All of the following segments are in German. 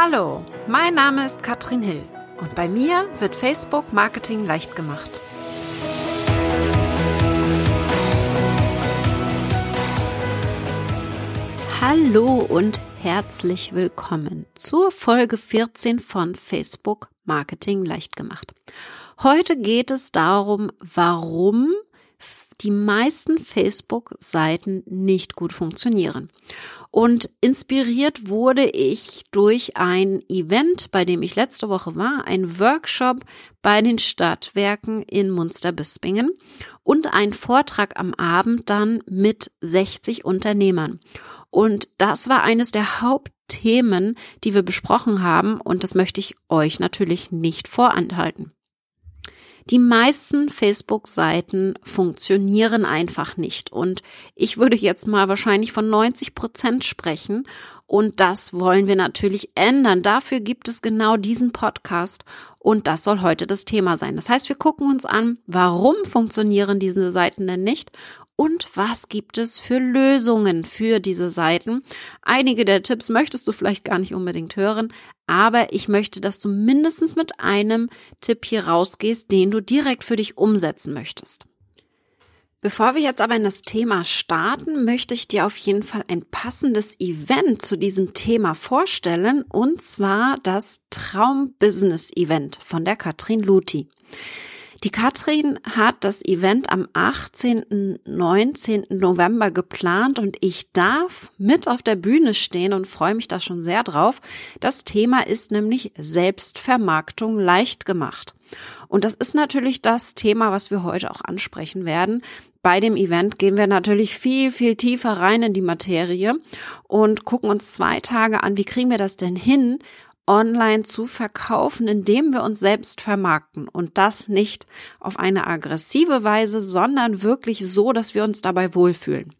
Hallo, mein Name ist Katrin Hill und bei mir wird Facebook Marketing leicht gemacht. Hallo und herzlich willkommen zur Folge 14 von Facebook Marketing leicht gemacht. Heute geht es darum, warum die meisten Facebook-Seiten nicht gut funktionieren. Und inspiriert wurde ich durch ein Event, bei dem ich letzte Woche war, ein Workshop bei den Stadtwerken in Munster-Bispingen und ein Vortrag am Abend dann mit 60 Unternehmern. Und das war eines der Hauptthemen, die wir besprochen haben und das möchte ich euch natürlich nicht vorenthalten. Die meisten Facebook-Seiten funktionieren einfach nicht. Und ich würde jetzt mal wahrscheinlich von 90 Prozent sprechen. Und das wollen wir natürlich ändern. Dafür gibt es genau diesen Podcast. Und das soll heute das Thema sein. Das heißt, wir gucken uns an, warum funktionieren diese Seiten denn nicht und was gibt es für Lösungen für diese Seiten. Einige der Tipps möchtest du vielleicht gar nicht unbedingt hören, aber ich möchte, dass du mindestens mit einem Tipp hier rausgehst, den du direkt für dich umsetzen möchtest. Bevor wir jetzt aber in das Thema starten, möchte ich dir auf jeden Fall ein passendes Event zu diesem Thema vorstellen, und zwar das Traum Business Event von der Katrin Luthi. Die Katrin hat das Event am 18. 19. November geplant und ich darf mit auf der Bühne stehen und freue mich da schon sehr drauf. Das Thema ist nämlich Selbstvermarktung leicht gemacht. Und das ist natürlich das Thema, was wir heute auch ansprechen werden. Bei dem Event gehen wir natürlich viel, viel tiefer rein in die Materie und gucken uns zwei Tage an, wie kriegen wir das denn hin, online zu verkaufen, indem wir uns selbst vermarkten und das nicht auf eine aggressive Weise, sondern wirklich so, dass wir uns dabei wohlfühlen.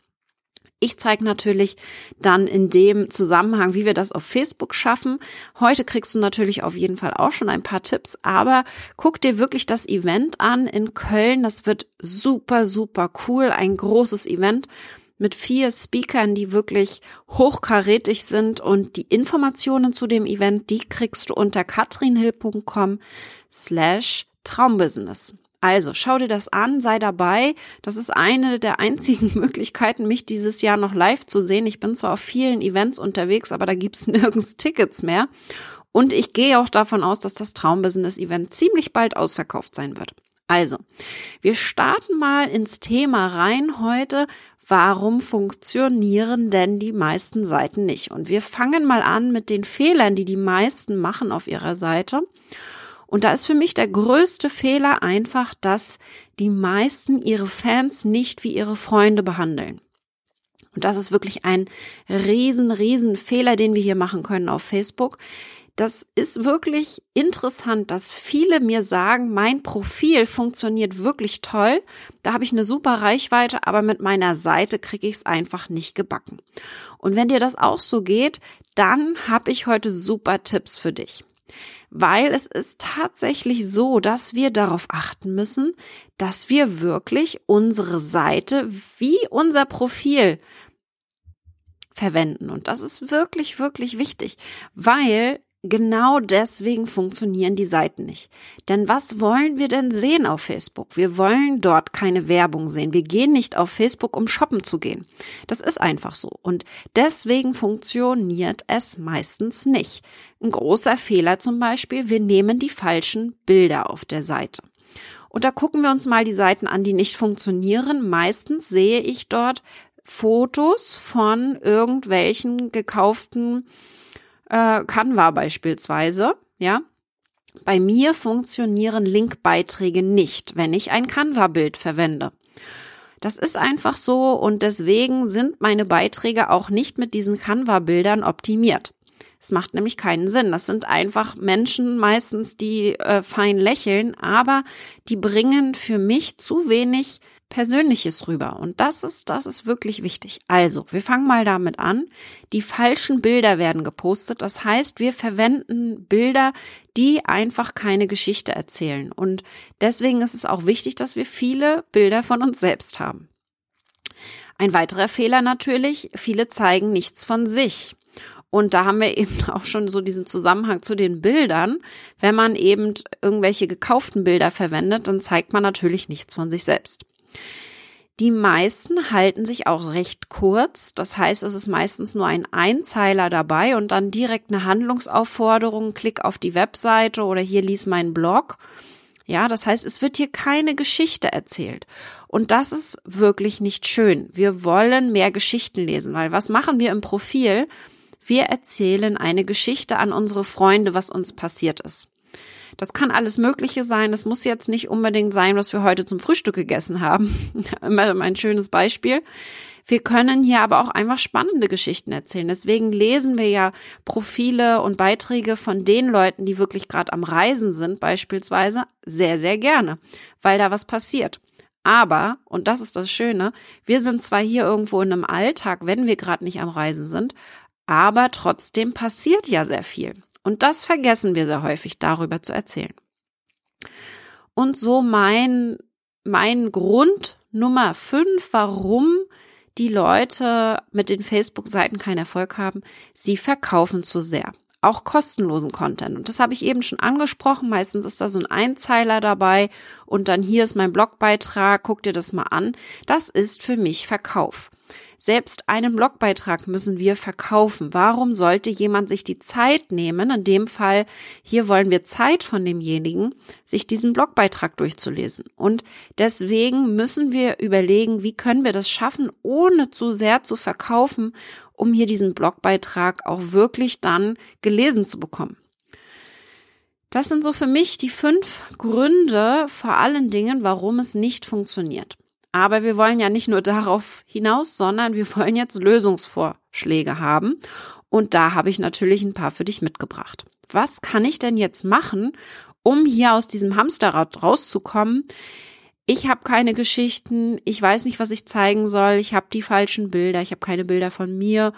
Ich zeige natürlich dann in dem Zusammenhang, wie wir das auf Facebook schaffen. Heute kriegst du natürlich auf jeden Fall auch schon ein paar Tipps, aber guck dir wirklich das Event an in Köln. Das wird super, super cool. Ein großes Event mit vier Speakern, die wirklich hochkarätig sind und die Informationen zu dem Event, die kriegst du unter katrinhill.com slash Traumbusiness. Also schau dir das an, sei dabei. Das ist eine der einzigen Möglichkeiten, mich dieses Jahr noch live zu sehen. Ich bin zwar auf vielen Events unterwegs, aber da gibt's nirgends Tickets mehr. Und ich gehe auch davon aus, dass das Traumbusiness-Event ziemlich bald ausverkauft sein wird. Also, wir starten mal ins Thema rein heute warum funktionieren denn die meisten Seiten nicht? Und wir fangen mal an mit den Fehlern, die die meisten machen auf ihrer Seite. Und da ist für mich der größte Fehler einfach, dass die meisten ihre Fans nicht wie ihre Freunde behandeln. Und das ist wirklich ein riesen, riesen Fehler, den wir hier machen können auf Facebook das ist wirklich interessant, dass viele mir sagen, mein Profil funktioniert wirklich toll. Da habe ich eine super Reichweite, aber mit meiner Seite kriege ich es einfach nicht gebacken. Und wenn dir das auch so geht, dann habe ich heute super Tipps für dich. Weil es ist tatsächlich so, dass wir darauf achten müssen, dass wir wirklich unsere Seite wie unser Profil verwenden. Und das ist wirklich, wirklich wichtig, weil Genau deswegen funktionieren die Seiten nicht. Denn was wollen wir denn sehen auf Facebook? Wir wollen dort keine Werbung sehen. Wir gehen nicht auf Facebook, um shoppen zu gehen. Das ist einfach so. Und deswegen funktioniert es meistens nicht. Ein großer Fehler zum Beispiel, wir nehmen die falschen Bilder auf der Seite. Und da gucken wir uns mal die Seiten an, die nicht funktionieren. Meistens sehe ich dort Fotos von irgendwelchen gekauften äh, Canva beispielsweise, ja. Bei mir funktionieren Linkbeiträge nicht, wenn ich ein Canva-Bild verwende. Das ist einfach so und deswegen sind meine Beiträge auch nicht mit diesen Canva-Bildern optimiert. Es macht nämlich keinen Sinn. Das sind einfach Menschen meistens, die äh, fein lächeln, aber die bringen für mich zu wenig Persönliches rüber. Und das ist, das ist wirklich wichtig. Also, wir fangen mal damit an. Die falschen Bilder werden gepostet. Das heißt, wir verwenden Bilder, die einfach keine Geschichte erzählen. Und deswegen ist es auch wichtig, dass wir viele Bilder von uns selbst haben. Ein weiterer Fehler natürlich, viele zeigen nichts von sich. Und da haben wir eben auch schon so diesen Zusammenhang zu den Bildern. Wenn man eben irgendwelche gekauften Bilder verwendet, dann zeigt man natürlich nichts von sich selbst. Die meisten halten sich auch recht kurz. Das heißt, es ist meistens nur ein Einzeiler dabei und dann direkt eine Handlungsaufforderung, klick auf die Webseite oder hier lies meinen Blog. Ja, das heißt, es wird hier keine Geschichte erzählt. Und das ist wirklich nicht schön. Wir wollen mehr Geschichten lesen, weil was machen wir im Profil? Wir erzählen eine Geschichte an unsere Freunde, was uns passiert ist. Das kann alles Mögliche sein. Das muss jetzt nicht unbedingt sein, was wir heute zum Frühstück gegessen haben. Immer ein schönes Beispiel. Wir können hier aber auch einfach spannende Geschichten erzählen. Deswegen lesen wir ja Profile und Beiträge von den Leuten, die wirklich gerade am Reisen sind, beispielsweise, sehr, sehr gerne, weil da was passiert. Aber, und das ist das Schöne, wir sind zwar hier irgendwo in einem Alltag, wenn wir gerade nicht am Reisen sind, aber trotzdem passiert ja sehr viel. Und das vergessen wir sehr häufig, darüber zu erzählen. Und so mein, mein Grund Nummer fünf, warum die Leute mit den Facebook-Seiten keinen Erfolg haben, sie verkaufen zu sehr. Auch kostenlosen Content. Und das habe ich eben schon angesprochen. Meistens ist da so ein Einzeiler dabei und dann hier ist mein Blogbeitrag, guck dir das mal an. Das ist für mich Verkauf. Selbst einen Blogbeitrag müssen wir verkaufen. Warum sollte jemand sich die Zeit nehmen? In dem Fall, hier wollen wir Zeit von demjenigen, sich diesen Blogbeitrag durchzulesen. Und deswegen müssen wir überlegen, wie können wir das schaffen, ohne zu sehr zu verkaufen, um hier diesen Blogbeitrag auch wirklich dann gelesen zu bekommen. Das sind so für mich die fünf Gründe vor allen Dingen, warum es nicht funktioniert. Aber wir wollen ja nicht nur darauf hinaus, sondern wir wollen jetzt Lösungsvorschläge haben. Und da habe ich natürlich ein paar für dich mitgebracht. Was kann ich denn jetzt machen, um hier aus diesem Hamsterrad rauszukommen? Ich habe keine Geschichten, ich weiß nicht, was ich zeigen soll, ich habe die falschen Bilder, ich habe keine Bilder von mir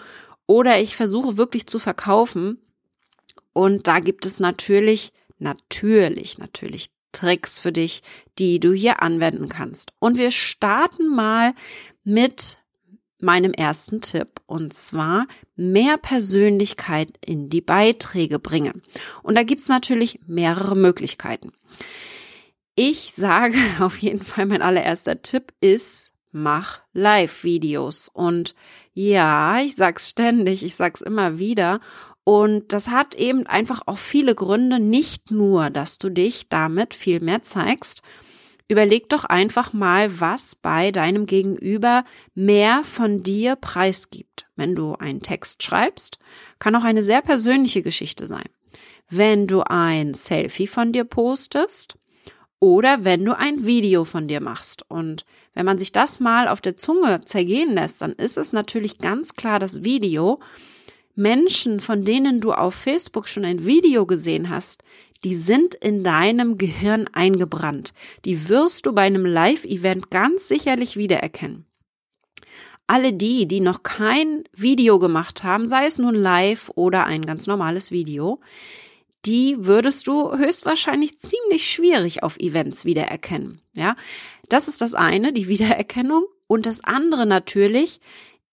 oder ich versuche wirklich zu verkaufen. Und da gibt es natürlich, natürlich, natürlich Tricks für dich, die du hier anwenden kannst. Und wir starten mal mit meinem ersten Tipp und zwar mehr Persönlichkeit in die Beiträge bringen. Und da gibt's natürlich mehrere Möglichkeiten. Ich sage auf jeden Fall, mein allererster Tipp ist, mach Live-Videos. Und ja, ich sag's ständig, ich sag's immer wieder. Und das hat eben einfach auch viele Gründe, nicht nur, dass du dich damit viel mehr zeigst. Überleg doch einfach mal, was bei deinem Gegenüber mehr von dir preisgibt. Wenn du einen Text schreibst, kann auch eine sehr persönliche Geschichte sein. Wenn du ein Selfie von dir postest oder wenn du ein Video von dir machst. Und wenn man sich das mal auf der Zunge zergehen lässt, dann ist es natürlich ganz klar das Video, Menschen, von denen du auf Facebook schon ein Video gesehen hast, die sind in deinem Gehirn eingebrannt. Die wirst du bei einem Live-Event ganz sicherlich wiedererkennen. Alle die, die noch kein Video gemacht haben, sei es nun live oder ein ganz normales Video, die würdest du höchstwahrscheinlich ziemlich schwierig auf Events wiedererkennen. Ja, das ist das eine, die Wiedererkennung. Und das andere natürlich,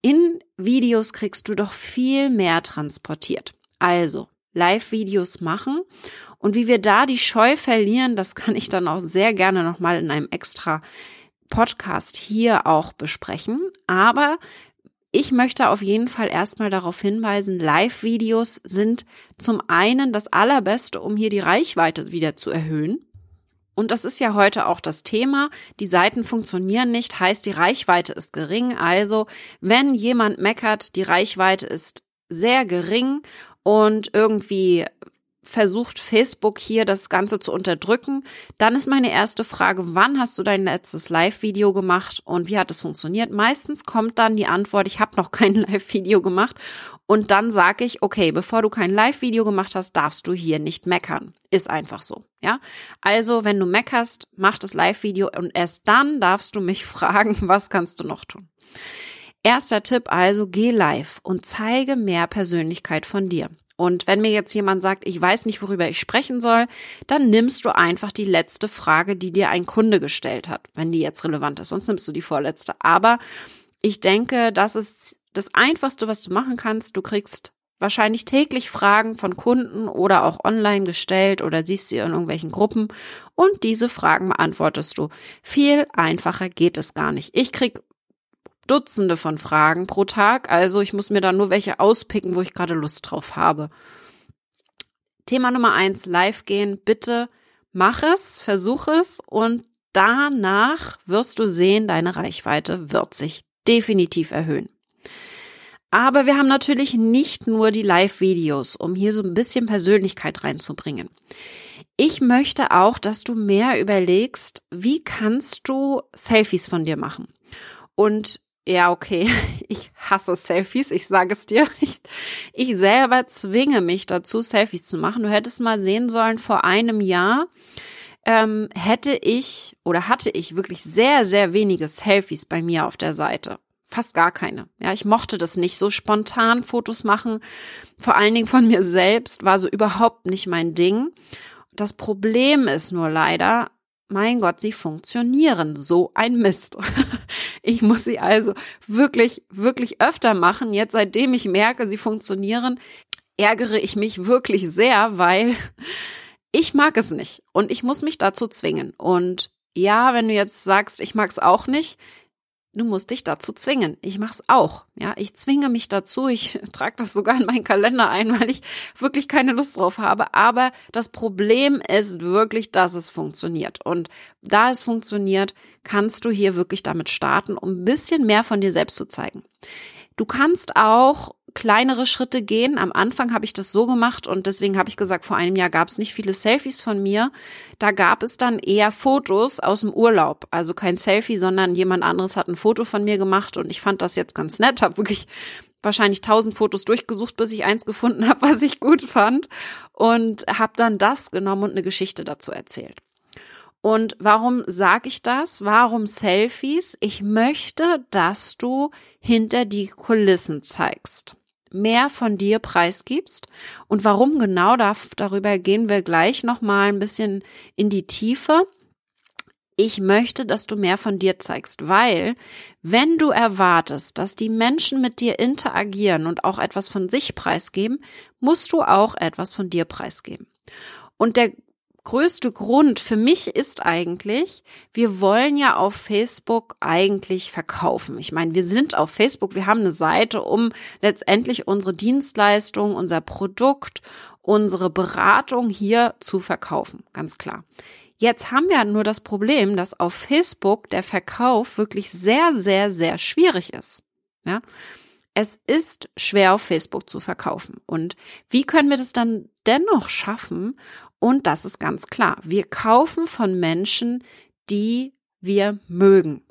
in Videos kriegst du doch viel mehr transportiert. Also, Live-Videos machen und wie wir da die Scheu verlieren, das kann ich dann auch sehr gerne nochmal in einem extra Podcast hier auch besprechen. Aber ich möchte auf jeden Fall erstmal darauf hinweisen, Live-Videos sind zum einen das Allerbeste, um hier die Reichweite wieder zu erhöhen. Und das ist ja heute auch das Thema. Die Seiten funktionieren nicht, heißt die Reichweite ist gering. Also wenn jemand meckert, die Reichweite ist sehr gering und irgendwie versucht Facebook hier das Ganze zu unterdrücken, dann ist meine erste Frage, wann hast du dein letztes Live-Video gemacht und wie hat es funktioniert? Meistens kommt dann die Antwort, ich habe noch kein Live-Video gemacht und dann sage ich, okay, bevor du kein Live-Video gemacht hast, darfst du hier nicht meckern. Ist einfach so, ja? Also, wenn du meckerst, mach das Live-Video und erst dann darfst du mich fragen, was kannst du noch tun? Erster Tipp also, geh live und zeige mehr Persönlichkeit von dir. Und wenn mir jetzt jemand sagt, ich weiß nicht, worüber ich sprechen soll, dann nimmst du einfach die letzte Frage, die dir ein Kunde gestellt hat, wenn die jetzt relevant ist. Sonst nimmst du die vorletzte. Aber ich denke, das ist das Einfachste, was du machen kannst. Du kriegst wahrscheinlich täglich Fragen von Kunden oder auch online gestellt oder siehst sie in irgendwelchen Gruppen und diese Fragen beantwortest du. Viel einfacher geht es gar nicht. Ich krieg Dutzende von Fragen pro Tag, also ich muss mir da nur welche auspicken, wo ich gerade Lust drauf habe. Thema Nummer eins, live gehen. Bitte mach es, versuch es und danach wirst du sehen, deine Reichweite wird sich definitiv erhöhen. Aber wir haben natürlich nicht nur die Live-Videos, um hier so ein bisschen Persönlichkeit reinzubringen. Ich möchte auch, dass du mehr überlegst, wie kannst du Selfies von dir machen. Und ja, okay, ich hasse Selfies, ich sage es dir. Ich, ich selber zwinge mich dazu, Selfies zu machen. Du hättest mal sehen sollen, vor einem Jahr ähm, hätte ich oder hatte ich wirklich sehr, sehr wenige Selfies bei mir auf der Seite fast gar keine. Ja, ich mochte das nicht so spontan Fotos machen. Vor allen Dingen von mir selbst war so überhaupt nicht mein Ding. Das Problem ist nur leider, mein Gott, sie funktionieren. So ein Mist. Ich muss sie also wirklich, wirklich öfter machen. Jetzt, seitdem ich merke, sie funktionieren, ärgere ich mich wirklich sehr, weil ich mag es nicht und ich muss mich dazu zwingen. Und ja, wenn du jetzt sagst, ich mag es auch nicht, Du musst dich dazu zwingen. Ich mache es auch. Ja, ich zwinge mich dazu. Ich trage das sogar in meinen Kalender ein, weil ich wirklich keine Lust drauf habe. Aber das Problem ist wirklich, dass es funktioniert. Und da es funktioniert, kannst du hier wirklich damit starten, um ein bisschen mehr von dir selbst zu zeigen. Du kannst auch kleinere Schritte gehen. Am Anfang habe ich das so gemacht und deswegen habe ich gesagt, vor einem Jahr gab es nicht viele Selfies von mir. Da gab es dann eher Fotos aus dem Urlaub. Also kein Selfie, sondern jemand anderes hat ein Foto von mir gemacht und ich fand das jetzt ganz nett, habe wirklich wahrscheinlich tausend Fotos durchgesucht, bis ich eins gefunden habe, was ich gut fand und habe dann das genommen und eine Geschichte dazu erzählt. Und warum sage ich das? Warum Selfies? Ich möchte, dass du hinter die Kulissen zeigst, mehr von dir preisgibst. Und warum genau, darüber gehen wir gleich nochmal ein bisschen in die Tiefe. Ich möchte, dass du mehr von dir zeigst, weil wenn du erwartest, dass die Menschen mit dir interagieren und auch etwas von sich preisgeben, musst du auch etwas von dir preisgeben. Und der größte Grund für mich ist eigentlich, wir wollen ja auf Facebook eigentlich verkaufen. Ich meine, wir sind auf Facebook, wir haben eine Seite, um letztendlich unsere Dienstleistung, unser Produkt, unsere Beratung hier zu verkaufen. Ganz klar. Jetzt haben wir nur das Problem, dass auf Facebook der Verkauf wirklich sehr, sehr, sehr schwierig ist. Ja. Es ist schwer auf Facebook zu verkaufen. Und wie können wir das dann dennoch schaffen, und das ist ganz klar. Wir kaufen von Menschen, die wir mögen.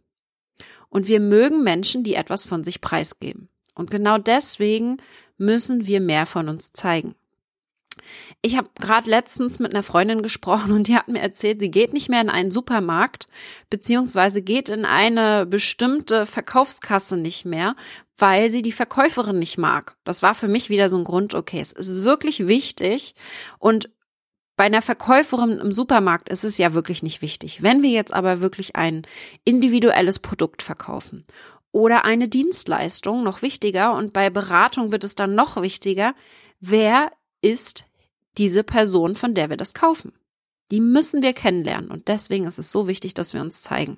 Und wir mögen Menschen, die etwas von sich preisgeben. Und genau deswegen müssen wir mehr von uns zeigen. Ich habe gerade letztens mit einer Freundin gesprochen und die hat mir erzählt, sie geht nicht mehr in einen Supermarkt, beziehungsweise geht in eine bestimmte Verkaufskasse nicht mehr, weil sie die Verkäuferin nicht mag. Das war für mich wieder so ein Grund, okay, es ist wirklich wichtig und bei einer Verkäuferin im Supermarkt ist es ja wirklich nicht wichtig. Wenn wir jetzt aber wirklich ein individuelles Produkt verkaufen oder eine Dienstleistung, noch wichtiger, und bei Beratung wird es dann noch wichtiger, wer ist diese Person, von der wir das kaufen? Die müssen wir kennenlernen und deswegen ist es so wichtig, dass wir uns zeigen.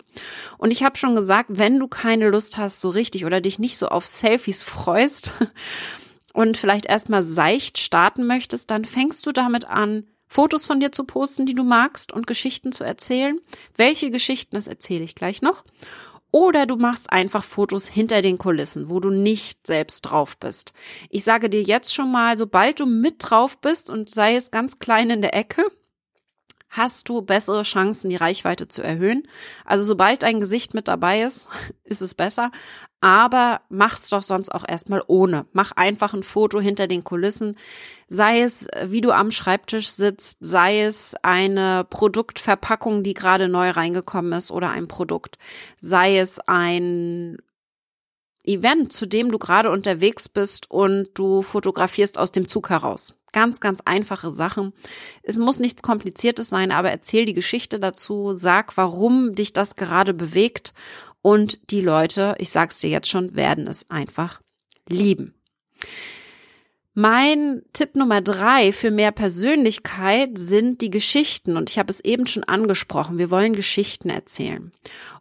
Und ich habe schon gesagt, wenn du keine Lust hast so richtig oder dich nicht so auf Selfies freust und vielleicht erstmal seicht starten möchtest, dann fängst du damit an, Fotos von dir zu posten, die du magst und Geschichten zu erzählen. Welche Geschichten, das erzähle ich gleich noch. Oder du machst einfach Fotos hinter den Kulissen, wo du nicht selbst drauf bist. Ich sage dir jetzt schon mal, sobald du mit drauf bist und sei es ganz klein in der Ecke, hast du bessere Chancen, die Reichweite zu erhöhen. Also sobald dein Gesicht mit dabei ist, ist es besser. Aber mach's doch sonst auch erstmal ohne. Mach einfach ein Foto hinter den Kulissen. Sei es, wie du am Schreibtisch sitzt, sei es eine Produktverpackung, die gerade neu reingekommen ist oder ein Produkt. Sei es ein Event, zu dem du gerade unterwegs bist und du fotografierst aus dem Zug heraus. Ganz, ganz einfache Sachen. Es muss nichts Kompliziertes sein, aber erzähl die Geschichte dazu, sag, warum dich das gerade bewegt und die Leute, ich sag's dir jetzt schon, werden es einfach lieben. Mein Tipp Nummer drei für mehr Persönlichkeit sind die Geschichten. Und ich habe es eben schon angesprochen. Wir wollen Geschichten erzählen.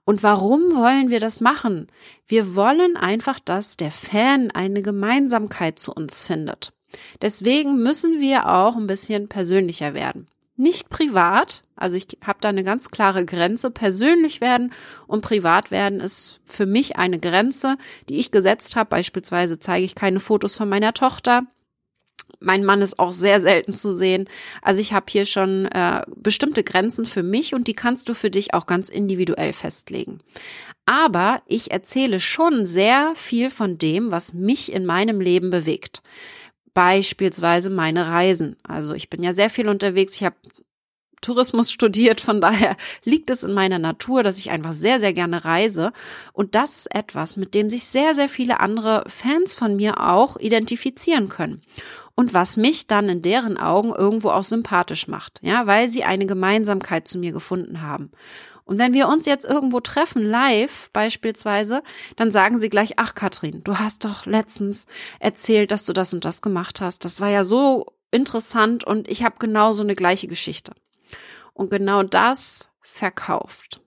Und warum wollen wir das machen? Wir wollen einfach, dass der Fan eine Gemeinsamkeit zu uns findet. Deswegen müssen wir auch ein bisschen persönlicher werden. Nicht privat, also ich habe da eine ganz klare Grenze. Persönlich werden und privat werden ist für mich eine Grenze, die ich gesetzt habe. Beispielsweise zeige ich keine Fotos von meiner Tochter. Mein Mann ist auch sehr selten zu sehen. Also ich habe hier schon äh, bestimmte Grenzen für mich und die kannst du für dich auch ganz individuell festlegen. Aber ich erzähle schon sehr viel von dem, was mich in meinem Leben bewegt. Beispielsweise meine Reisen. Also ich bin ja sehr viel unterwegs. Ich habe Tourismus studiert, von daher liegt es in meiner Natur, dass ich einfach sehr, sehr gerne reise. Und das ist etwas, mit dem sich sehr, sehr viele andere Fans von mir auch identifizieren können. Und was mich dann in deren Augen irgendwo auch sympathisch macht, ja, weil sie eine Gemeinsamkeit zu mir gefunden haben. Und wenn wir uns jetzt irgendwo treffen, live beispielsweise, dann sagen sie gleich, ach Katrin, du hast doch letztens erzählt, dass du das und das gemacht hast. Das war ja so interessant und ich habe genau so eine gleiche Geschichte. Und genau das verkauft.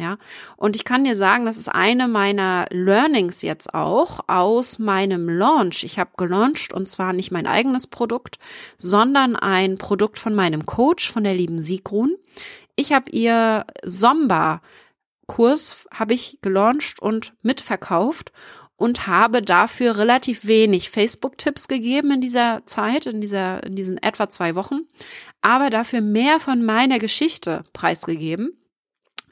Ja, und ich kann dir sagen, das ist eine meiner Learnings jetzt auch aus meinem Launch. Ich habe gelauncht und zwar nicht mein eigenes Produkt, sondern ein Produkt von meinem Coach, von der lieben Sigrun. Ich habe ihr Somba Kurs habe ich gelauncht und mitverkauft und habe dafür relativ wenig Facebook-Tipps gegeben in dieser Zeit, in dieser, in diesen etwa zwei Wochen, aber dafür mehr von meiner Geschichte preisgegeben.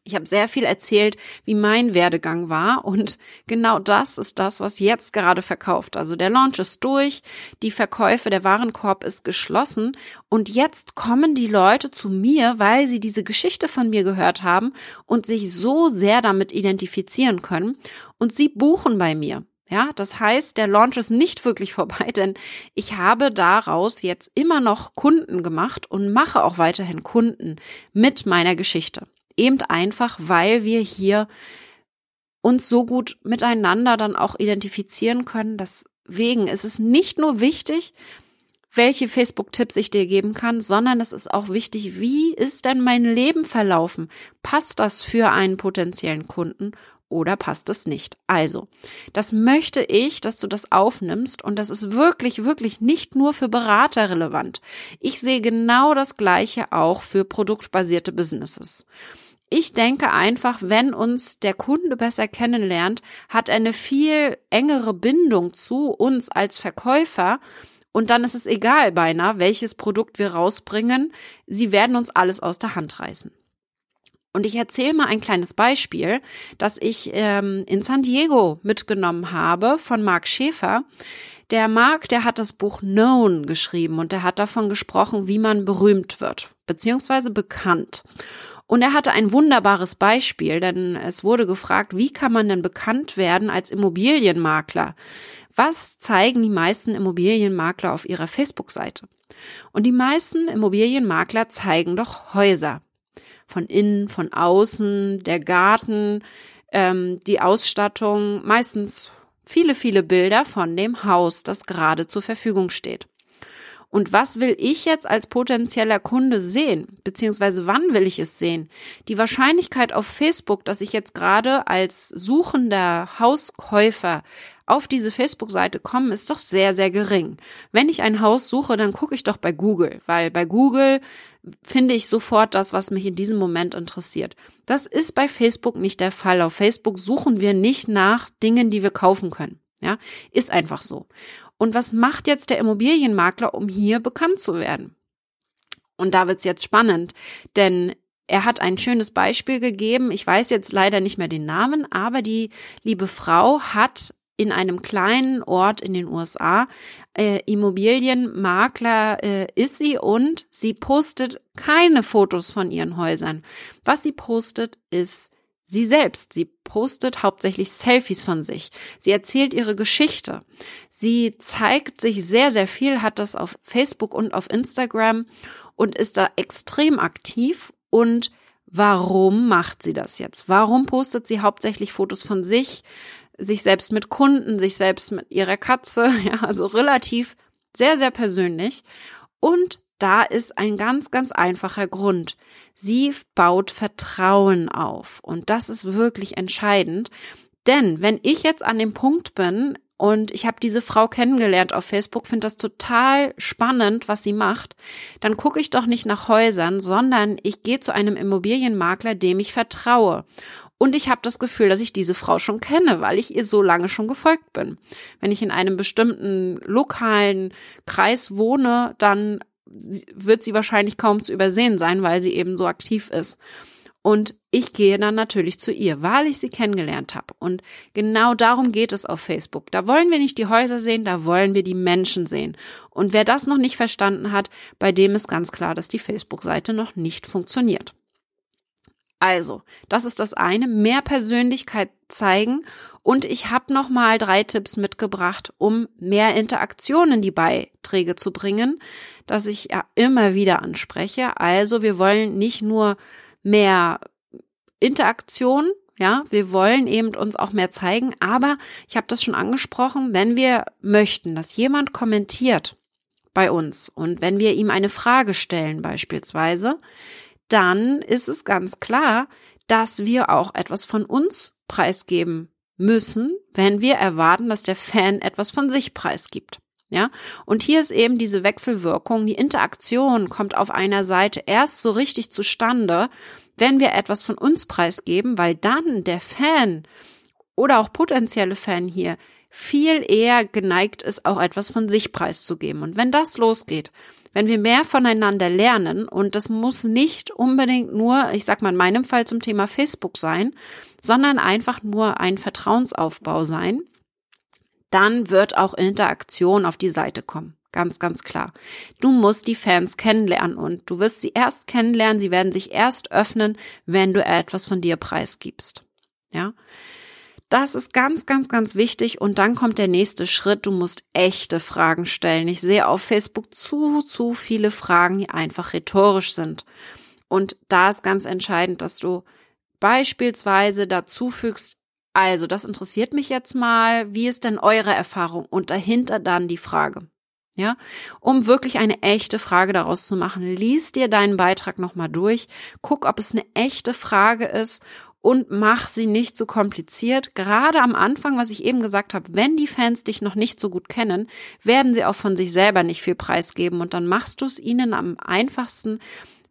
Ich habe sehr viel erzählt, wie mein Werdegang war und genau das ist das, was jetzt gerade verkauft. Also der Launch ist durch, die Verkäufe, der Warenkorb ist geschlossen und jetzt kommen die Leute zu mir, weil sie diese Geschichte von mir gehört haben und sich so sehr damit identifizieren können und sie buchen bei mir. Ja, das heißt, der Launch ist nicht wirklich vorbei, denn ich habe daraus jetzt immer noch Kunden gemacht und mache auch weiterhin Kunden mit meiner Geschichte. Eben einfach, weil wir hier uns so gut miteinander dann auch identifizieren können. Deswegen ist es nicht nur wichtig, welche Facebook-Tipps ich dir geben kann, sondern es ist auch wichtig, wie ist denn mein Leben verlaufen? Passt das für einen potenziellen Kunden oder passt es nicht? Also, das möchte ich, dass du das aufnimmst und das ist wirklich, wirklich nicht nur für Berater relevant. Ich sehe genau das Gleiche auch für produktbasierte Businesses. Ich denke einfach, wenn uns der Kunde besser kennenlernt, hat er eine viel engere Bindung zu uns als Verkäufer. Und dann ist es egal beinahe, welches Produkt wir rausbringen. Sie werden uns alles aus der Hand reißen. Und ich erzähle mal ein kleines Beispiel, das ich ähm, in San Diego mitgenommen habe von Mark Schäfer. Der Mark, der hat das Buch Known geschrieben und der hat davon gesprochen, wie man berühmt wird, beziehungsweise bekannt. Und er hatte ein wunderbares Beispiel, denn es wurde gefragt, wie kann man denn bekannt werden als Immobilienmakler? Was zeigen die meisten Immobilienmakler auf ihrer Facebook-Seite? Und die meisten Immobilienmakler zeigen doch Häuser. Von innen, von außen, der Garten, ähm, die Ausstattung, meistens viele, viele Bilder von dem Haus, das gerade zur Verfügung steht. Und was will ich jetzt als potenzieller Kunde sehen? Beziehungsweise wann will ich es sehen? Die Wahrscheinlichkeit auf Facebook, dass ich jetzt gerade als suchender Hauskäufer auf diese Facebook-Seite komme, ist doch sehr, sehr gering. Wenn ich ein Haus suche, dann gucke ich doch bei Google, weil bei Google finde ich sofort das, was mich in diesem Moment interessiert. Das ist bei Facebook nicht der Fall. Auf Facebook suchen wir nicht nach Dingen, die wir kaufen können. Ja, ist einfach so. Und was macht jetzt der Immobilienmakler, um hier bekannt zu werden? Und da wird's jetzt spannend, denn er hat ein schönes Beispiel gegeben. Ich weiß jetzt leider nicht mehr den Namen, aber die liebe Frau hat in einem kleinen Ort in den USA äh, Immobilienmakler äh, ist sie und sie postet keine Fotos von ihren Häusern. Was sie postet, ist sie selbst. Sie postet hauptsächlich Selfies von sich. Sie erzählt ihre Geschichte. Sie zeigt sich sehr, sehr viel, hat das auf Facebook und auf Instagram und ist da extrem aktiv. Und warum macht sie das jetzt? Warum postet sie hauptsächlich Fotos von sich, sich selbst mit Kunden, sich selbst mit ihrer Katze? Ja, also relativ Sehr, sehr persönlich. Und da ist ein ganz, ganz einfacher Grund. Sie baut Vertrauen auf. Und das ist wirklich entscheidend. Denn wenn ich jetzt an dem Punkt bin, und ich habe diese Frau kennengelernt auf Facebook, finde das total spannend, was sie macht, dann gucke ich doch nicht nach Häusern, sondern ich gehe zu einem Immobilienmakler, dem ich vertraue. Und ich habe das Gefühl, dass ich diese Frau schon kenne, weil ich ihr so lange schon gefolgt bin. Wenn ich in einem bestimmten lokalen Kreis wohne, dann wird sie wahrscheinlich kaum zu übersehen sein, weil sie eben so aktiv ist. Und ich gehe dann natürlich zu ihr, weil ich sie kennengelernt habe. Und genau darum geht es auf Facebook. Da wollen wir nicht die Häuser sehen, da wollen wir die Menschen sehen. Und wer das noch nicht verstanden hat, bei dem ist ganz klar, dass die Facebook-Seite noch nicht funktioniert. Also, das ist das eine, mehr Persönlichkeit zeigen und ich habe noch mal drei Tipps mitgebracht, um mehr Interaktion in die Beiträge zu bringen, dass ich ja immer wieder anspreche. Also, wir wollen nicht nur mehr Interaktion, ja, wir wollen eben uns auch mehr zeigen, aber ich habe das schon angesprochen, wenn wir möchten, dass jemand kommentiert bei uns und wenn wir ihm eine Frage stellen beispielsweise, dann ist es ganz klar, dass wir auch etwas von uns preisgeben müssen, wenn wir erwarten, dass der Fan etwas von sich preisgibt. Ja, und hier ist eben diese Wechselwirkung, die Interaktion kommt auf einer Seite erst so richtig zustande, wenn wir etwas von uns preisgeben, weil dann der Fan oder auch potenzielle Fan hier viel eher geneigt ist, auch etwas von sich preiszugeben. Und wenn das losgeht, wenn wir mehr voneinander lernen, und das muss nicht unbedingt nur, ich sag mal in meinem Fall zum Thema Facebook sein, sondern einfach nur ein Vertrauensaufbau sein, dann wird auch Interaktion auf die Seite kommen. Ganz, ganz klar. Du musst die Fans kennenlernen und du wirst sie erst kennenlernen, sie werden sich erst öffnen, wenn du etwas von dir preisgibst. Ja. Das ist ganz, ganz, ganz wichtig. Und dann kommt der nächste Schritt. Du musst echte Fragen stellen. Ich sehe auf Facebook zu, zu viele Fragen, die einfach rhetorisch sind. Und da ist ganz entscheidend, dass du beispielsweise dazu fügst, also, das interessiert mich jetzt mal. Wie ist denn eure Erfahrung? Und dahinter dann die Frage. Ja, um wirklich eine echte Frage daraus zu machen, lies dir deinen Beitrag nochmal durch, guck, ob es eine echte Frage ist und mach sie nicht so kompliziert. Gerade am Anfang, was ich eben gesagt habe, wenn die Fans dich noch nicht so gut kennen, werden sie auch von sich selber nicht viel preisgeben und dann machst du es ihnen am einfachsten,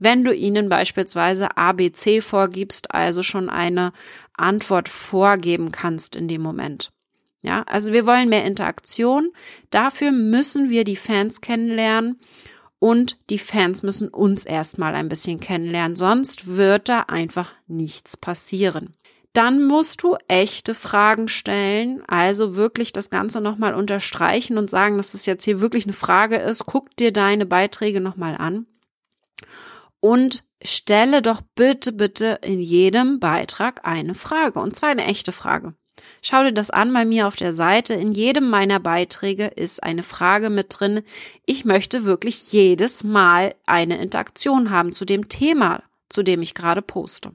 wenn du ihnen beispielsweise ABC vorgibst, also schon eine Antwort vorgeben kannst in dem Moment. Ja, also wir wollen mehr Interaktion. Dafür müssen wir die Fans kennenlernen und die Fans müssen uns erstmal ein bisschen kennenlernen, sonst wird da einfach nichts passieren. Dann musst du echte Fragen stellen, also wirklich das Ganze nochmal unterstreichen und sagen, dass es jetzt hier wirklich eine Frage ist. Guck dir deine Beiträge nochmal an und stelle doch bitte, bitte in jedem Beitrag eine Frage und zwar eine echte Frage. Schau dir das an bei mir auf der Seite. In jedem meiner Beiträge ist eine Frage mit drin. Ich möchte wirklich jedes Mal eine Interaktion haben zu dem Thema, zu dem ich gerade poste.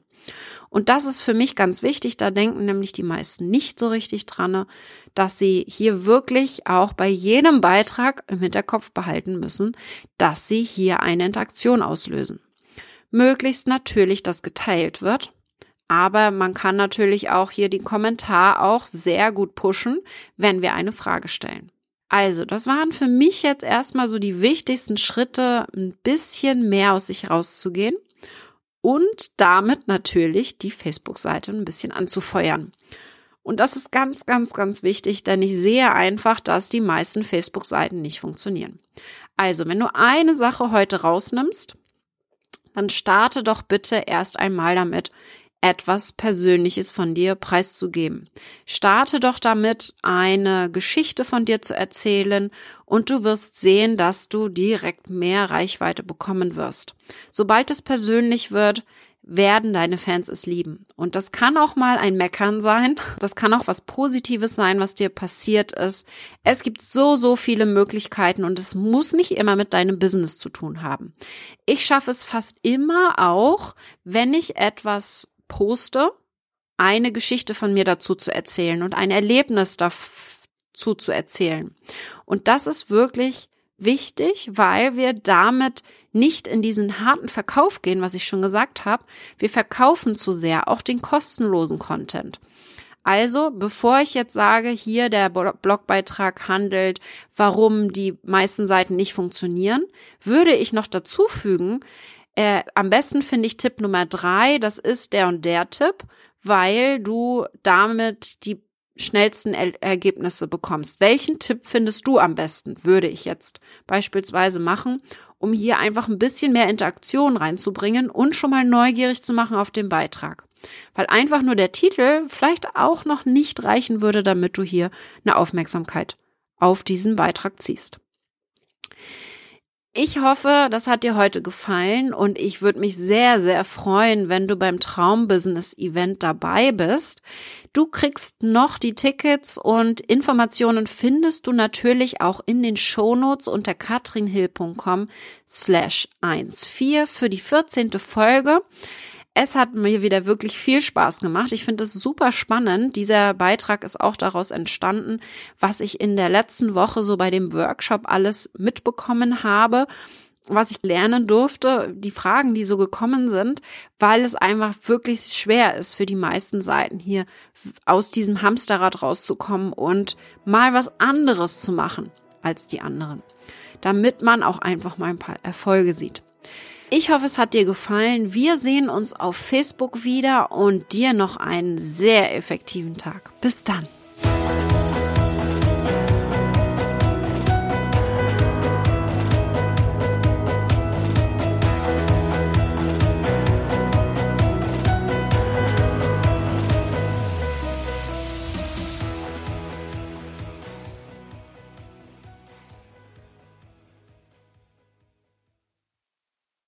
Und das ist für mich ganz wichtig. Da denken nämlich die meisten nicht so richtig dran, dass sie hier wirklich auch bei jedem Beitrag im Hinterkopf behalten müssen, dass sie hier eine Interaktion auslösen. Möglichst natürlich, dass geteilt wird. Aber man kann natürlich auch hier den Kommentar auch sehr gut pushen, wenn wir eine Frage stellen. Also, das waren für mich jetzt erstmal so die wichtigsten Schritte, ein bisschen mehr aus sich rauszugehen und damit natürlich die Facebook-Seite ein bisschen anzufeuern. Und das ist ganz, ganz, ganz wichtig, denn ich sehe einfach, dass die meisten Facebook-Seiten nicht funktionieren. Also, wenn du eine Sache heute rausnimmst, dann starte doch bitte erst einmal damit, etwas Persönliches von dir preiszugeben. Starte doch damit, eine Geschichte von dir zu erzählen und du wirst sehen, dass du direkt mehr Reichweite bekommen wirst. Sobald es persönlich wird, werden deine Fans es lieben. Und das kann auch mal ein Meckern sein. Das kann auch was Positives sein, was dir passiert ist. Es gibt so, so viele Möglichkeiten und es muss nicht immer mit deinem Business zu tun haben. Ich schaffe es fast immer auch, wenn ich etwas poste, eine Geschichte von mir dazu zu erzählen und ein Erlebnis dazu zu erzählen. Und das ist wirklich wichtig, weil wir damit nicht in diesen harten Verkauf gehen, was ich schon gesagt habe. Wir verkaufen zu sehr auch den kostenlosen Content. Also, bevor ich jetzt sage, hier der Blogbeitrag handelt, warum die meisten Seiten nicht funktionieren, würde ich noch dazu fügen, äh, am besten finde ich Tipp Nummer drei, das ist der und der Tipp, weil du damit die schnellsten er Ergebnisse bekommst. Welchen Tipp findest du am besten, würde ich jetzt beispielsweise machen, um hier einfach ein bisschen mehr Interaktion reinzubringen und schon mal neugierig zu machen auf den Beitrag. Weil einfach nur der Titel vielleicht auch noch nicht reichen würde, damit du hier eine Aufmerksamkeit auf diesen Beitrag ziehst. Ich hoffe, das hat dir heute gefallen und ich würde mich sehr, sehr freuen, wenn du beim Traumbusiness-Event dabei bist. Du kriegst noch die Tickets und Informationen findest du natürlich auch in den Shownotes unter katrinhill.com slash 14 für die 14. Folge. Es hat mir wieder wirklich viel Spaß gemacht. Ich finde es super spannend. Dieser Beitrag ist auch daraus entstanden, was ich in der letzten Woche so bei dem Workshop alles mitbekommen habe was ich lernen durfte, die Fragen, die so gekommen sind, weil es einfach wirklich schwer ist für die meisten Seiten hier aus diesem Hamsterrad rauszukommen und mal was anderes zu machen als die anderen, damit man auch einfach mal ein paar Erfolge sieht. Ich hoffe, es hat dir gefallen. Wir sehen uns auf Facebook wieder und dir noch einen sehr effektiven Tag. Bis dann.